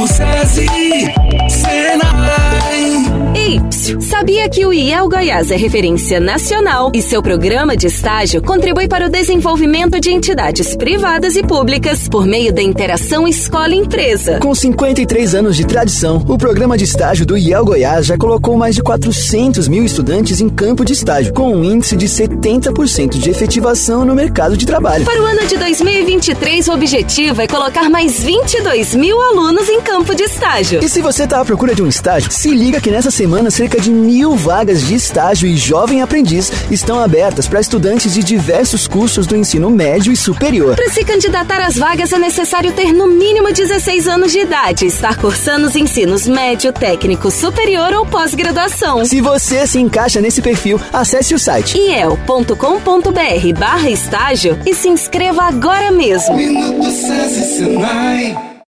Minuto SESI sabia que o IEL Goiás é referência nacional e seu programa de estágio contribui para o desenvolvimento de entidades privadas e públicas por meio da interação escola-empresa? Com 53 anos de tradição, o programa de estágio do IEL Goiás já colocou mais de 400 mil estudantes em campo de estágio, com um índice de 70% de efetivação no mercado de trabalho. Para o ano de 2023, o objetivo é colocar mais 22 mil alunos em campo de estágio. E se você está à procura de um estágio, se liga que nessa semana cerca de mil vagas de estágio e jovem aprendiz estão abertas para estudantes de diversos cursos do ensino médio e superior. Para se candidatar às vagas é necessário ter no mínimo 16 anos de idade, estar cursando os ensinos médio, técnico, superior ou pós-graduação. Se você se encaixa nesse perfil, acesse o site iel.com.br barra estágio e se inscreva agora mesmo. Minuto SESI Senai